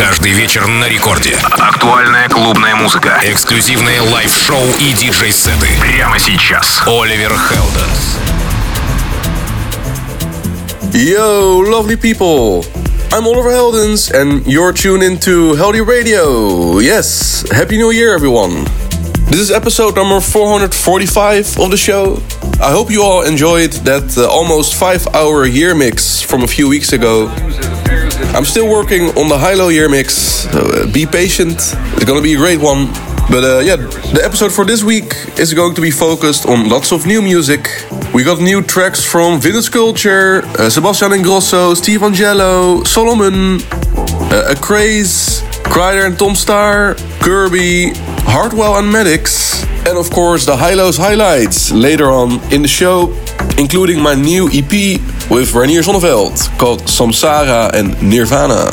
Каждый вечер на рекорде. Актуальная клубная музыка. Эксклюзивные лайв-шоу и диджей-сеты. Прямо сейчас. Оливер Хелденс. Yo, lovely people! I'm Oliver Heldens, and you're tuned into Heldeep Radio. Yes, Happy New Year, everyone. This is episode number 445 of the show. I hope you all enjoyed that uh, almost five hour year mix from a few weeks ago. I'm still working on the HI-LO year mix, so uh, be patient. It's gonna be a great one. But uh, yeah, the episode for this week is going to be focused on lots of new music. We got new tracks from Vintage Culture, uh, Sebastian Ingrosso, Steve Angello, Solomun, uh, Craze, Kryder and Tom Staar, Kirby, Hardwell and Maddix, and of course the HI-LO's highlights later on in the show, including my new EP with Reinier Zonneveld called Samsara and Nirvana.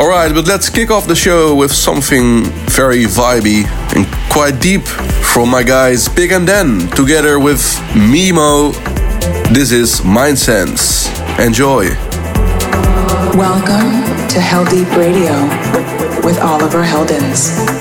Alright, but let's kick off the show with something very vibey and quite deep from my guys Big and Den together with Mimo. This is Mind Sense. Enjoy. Welcome to Heldeep Radio with Oliver Heldens.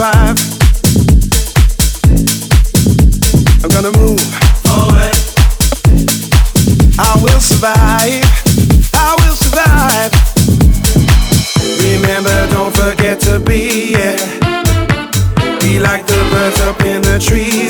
I'm gonna move. I will survive. I will survive. Remember, don't forget to be. Be like the birds up in the trees.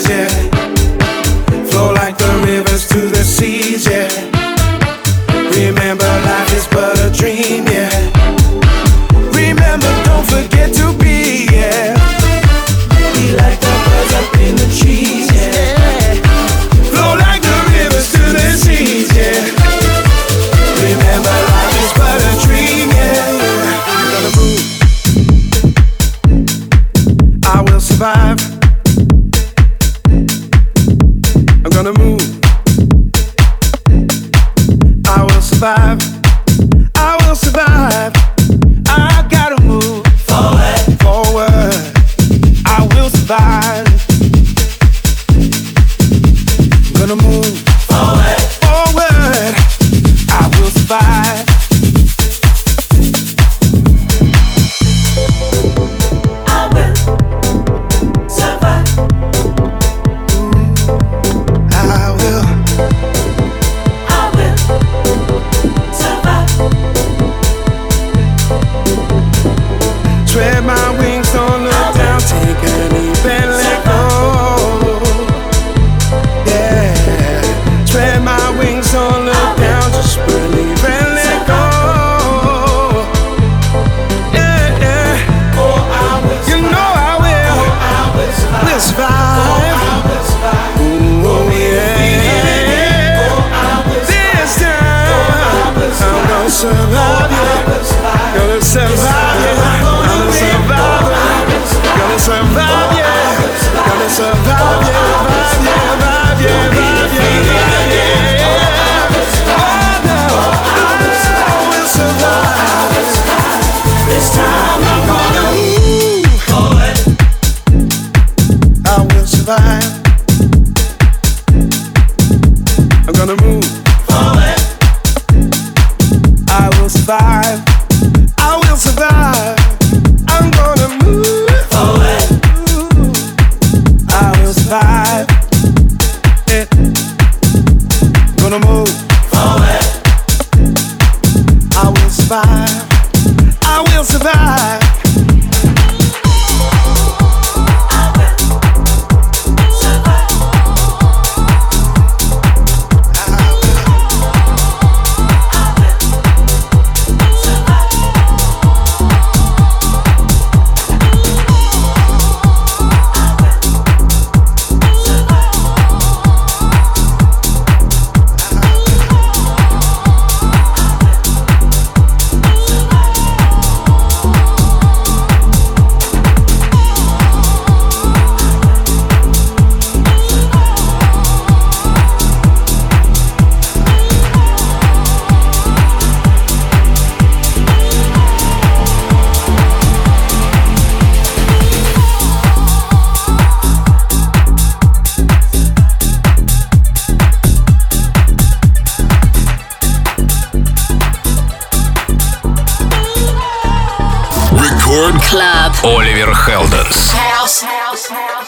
survive Club. Оливер Хелденс. House, house, house.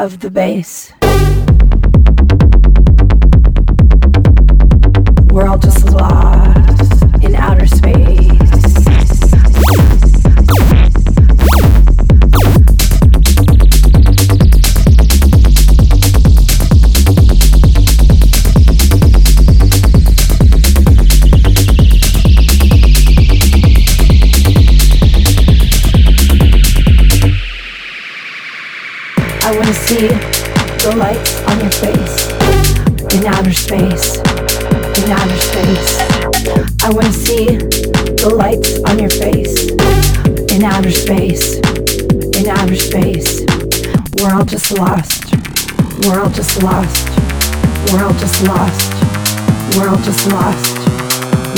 Of the bass. See the lights on your face in outer space. In outer space. I want to see the lights on your face in outer space. In outer space. We're all just lost. We're all just lost. We're all just lost. We're all just lost.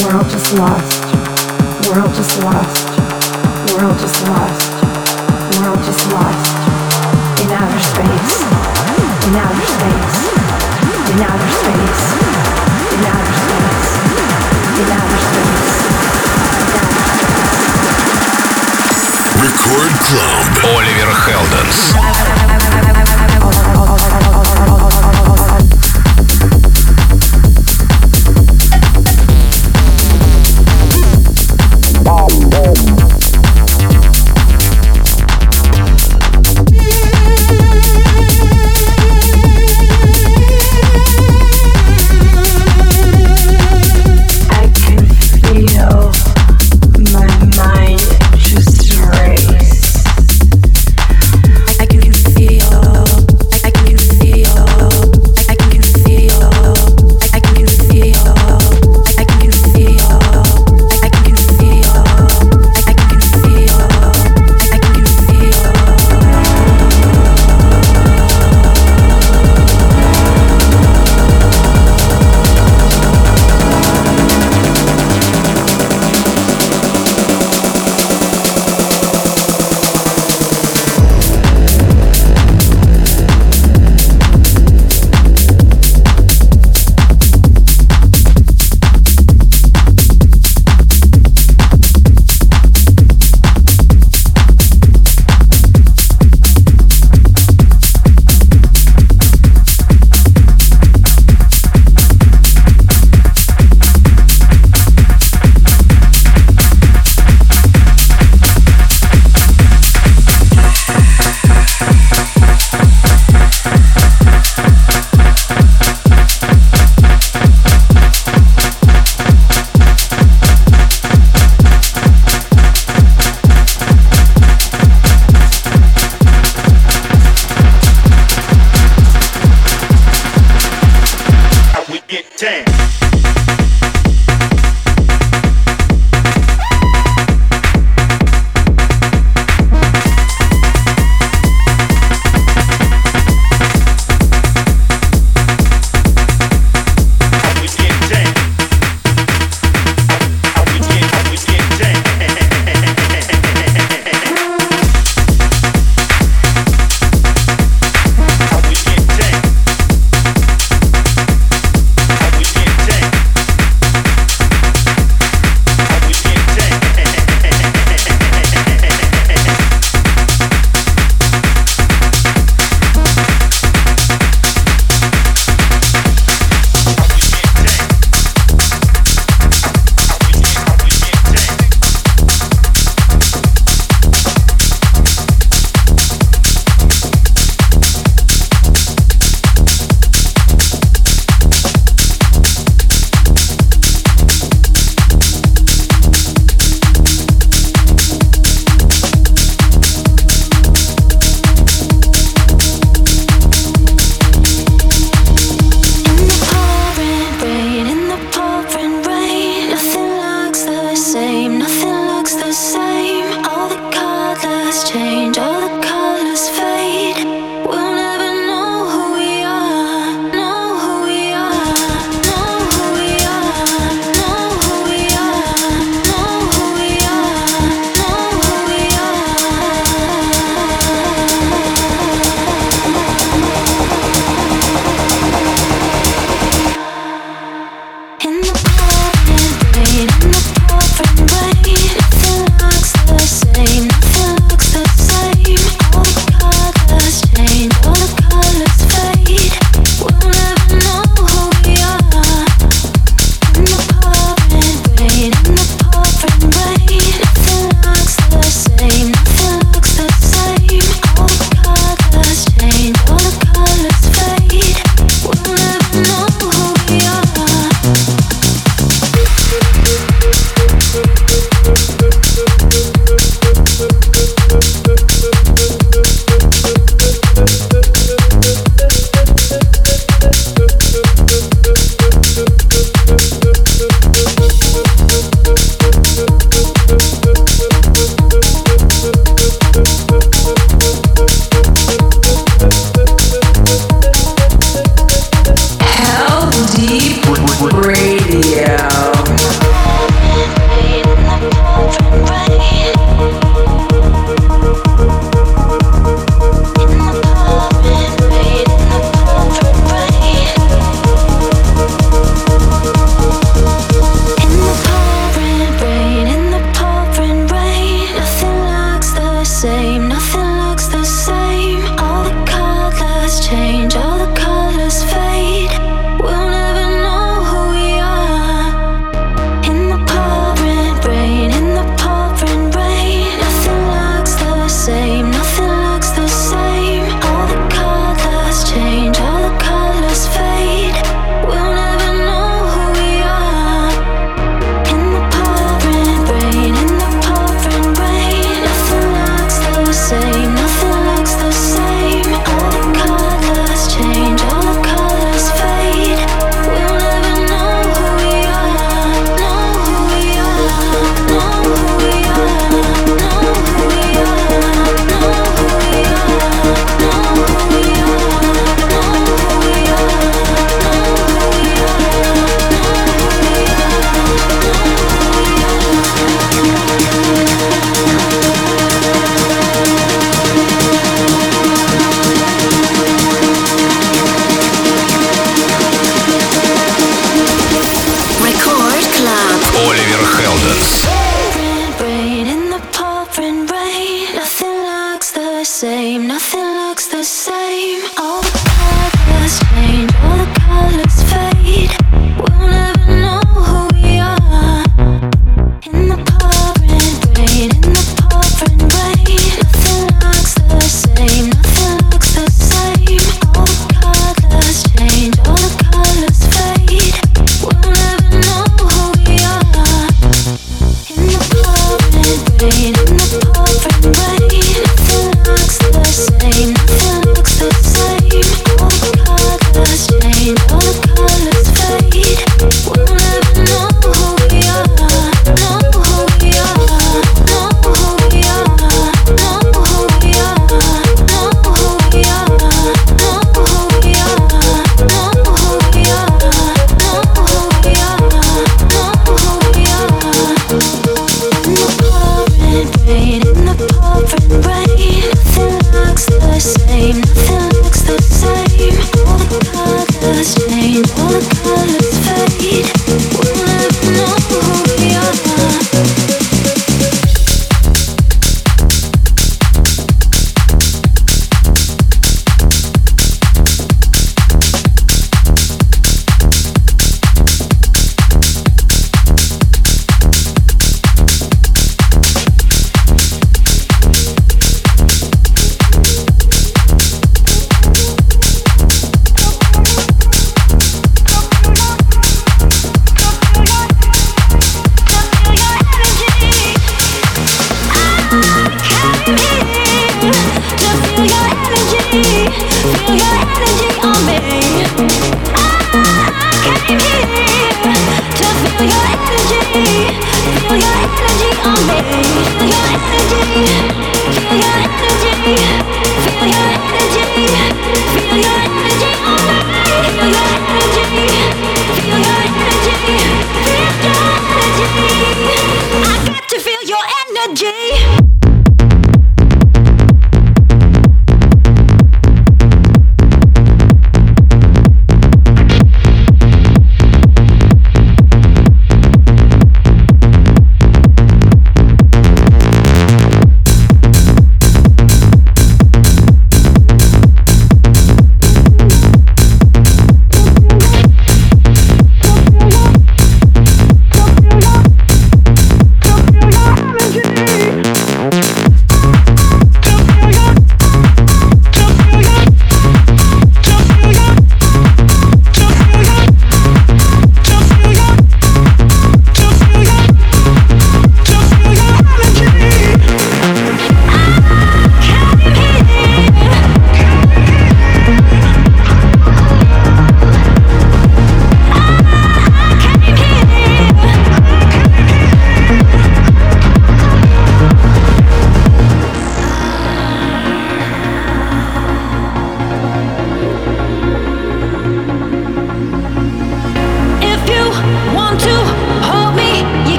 We're all just lost. We're all just lost. We're all just lost. We're all just lost outer space, in outer space, in outer space, in outer space, in outer space, in outer Record Club. Оливер Хелденс.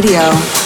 Radio.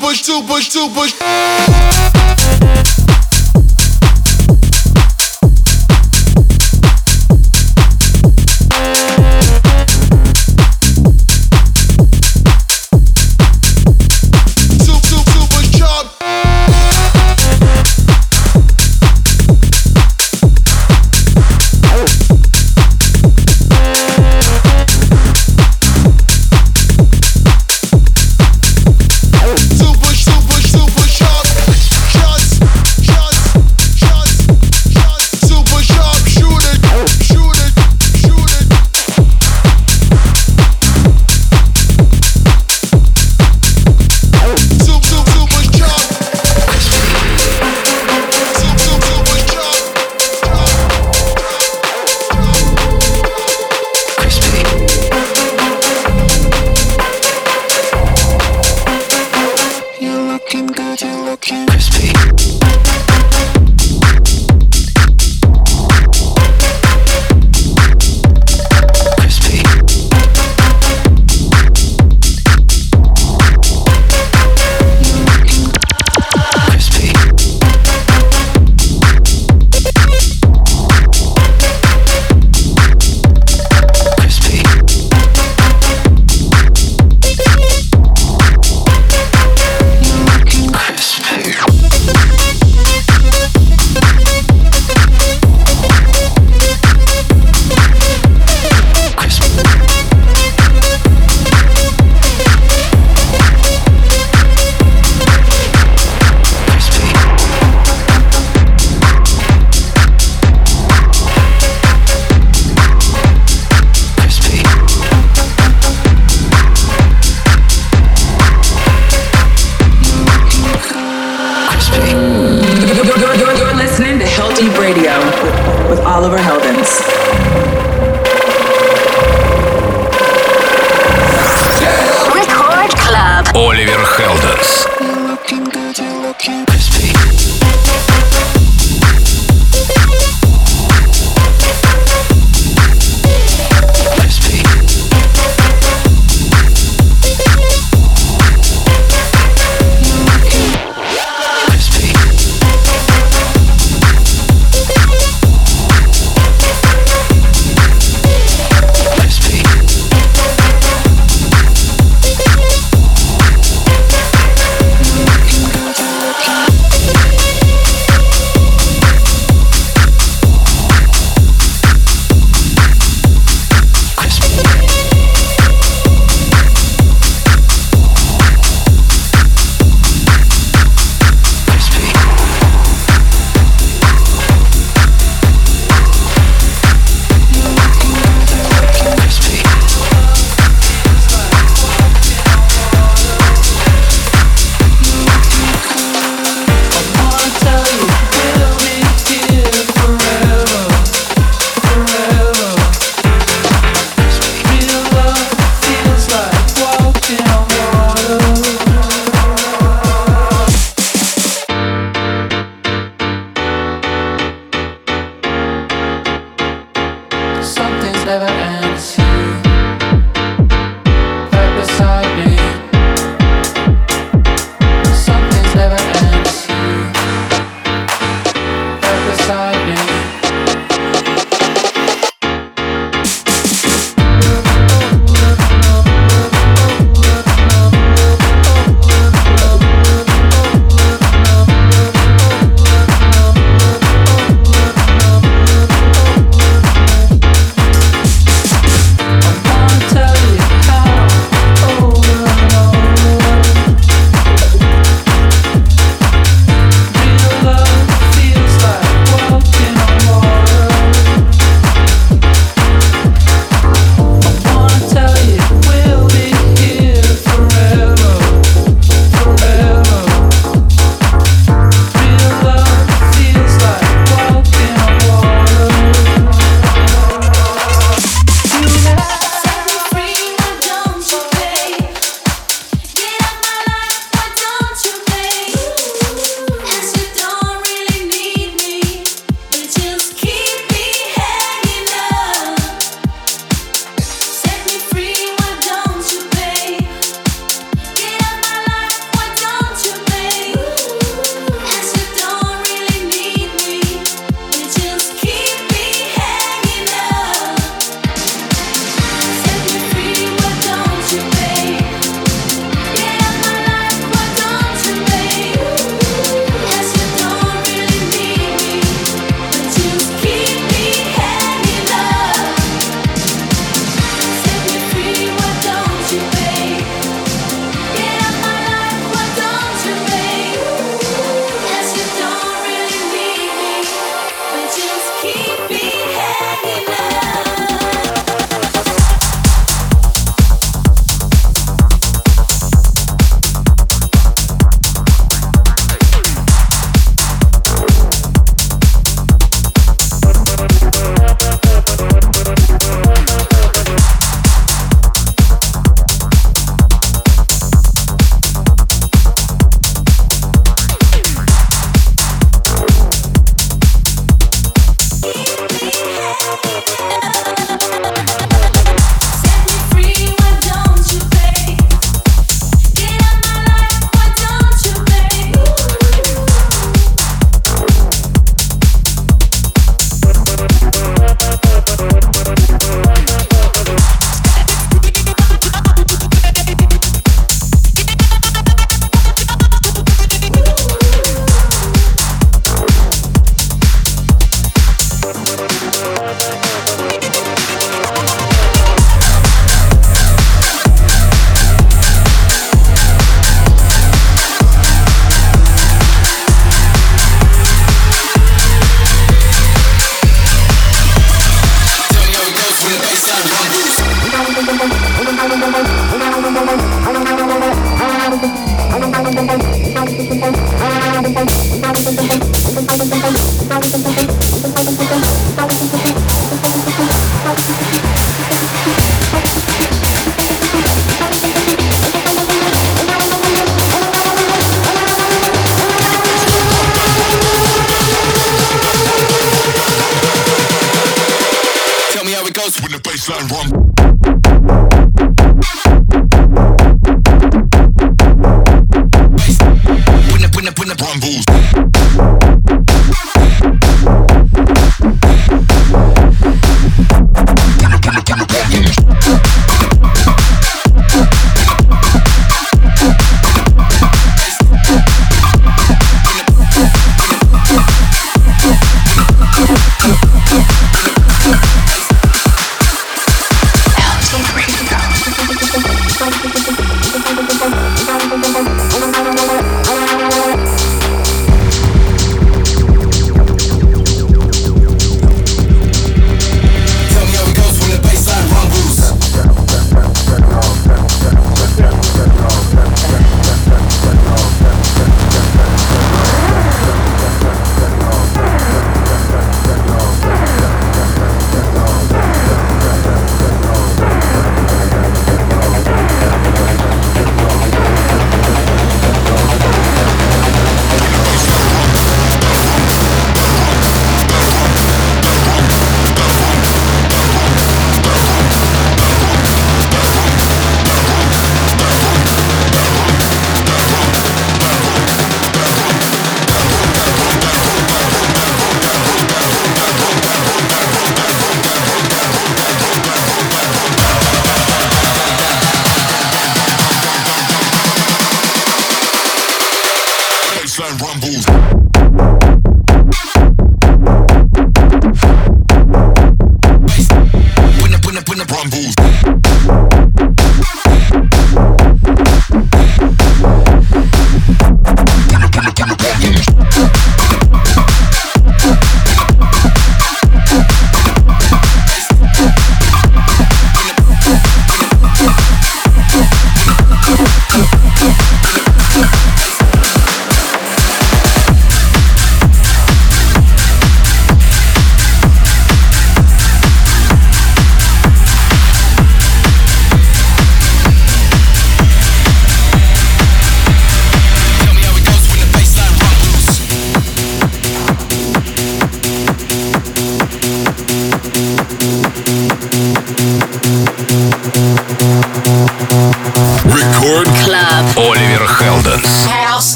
Shooting, push super, super.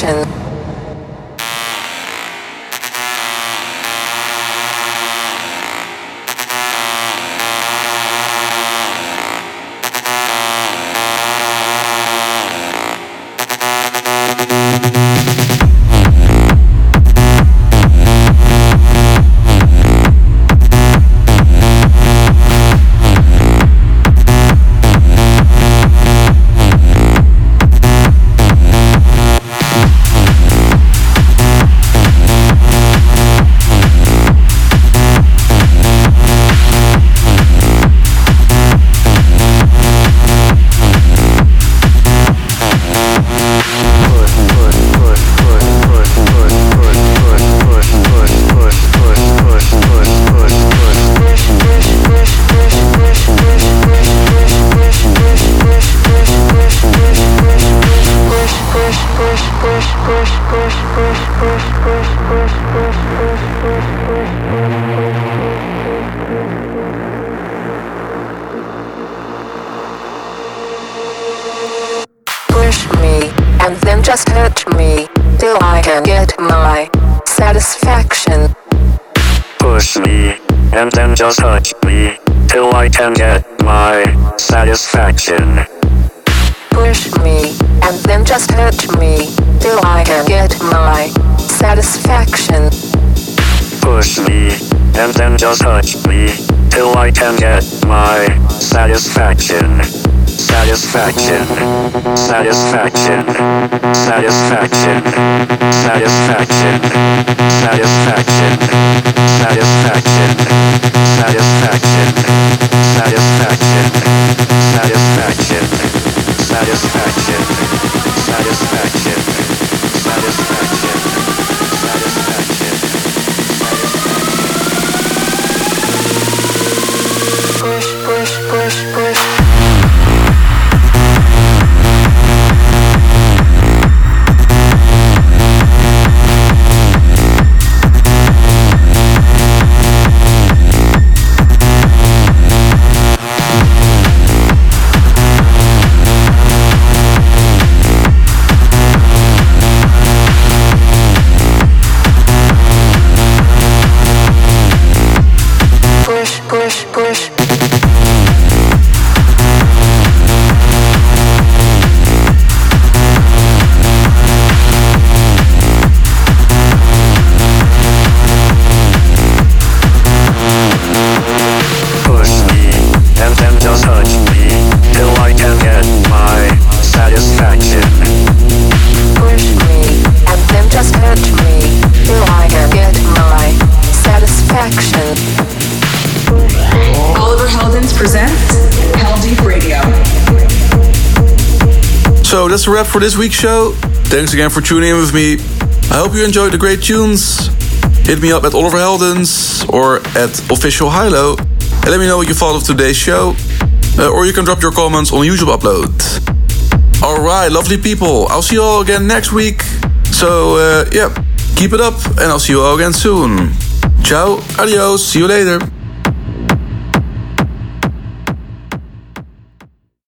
Touch Gracias. A wrap for this week's show. Thanks again for tuning in with me. I hope you enjoyed the great tunes. Hit me up at Oliver Heldens or at Official HI-LO and let me know what you thought of today's show. Uh, or you can drop your comments on YouTube upload. Alright, lovely people. I'll see you all again next week. So, uh, yeah, keep it up and I'll see you all again soon. Ciao, adios, see you later.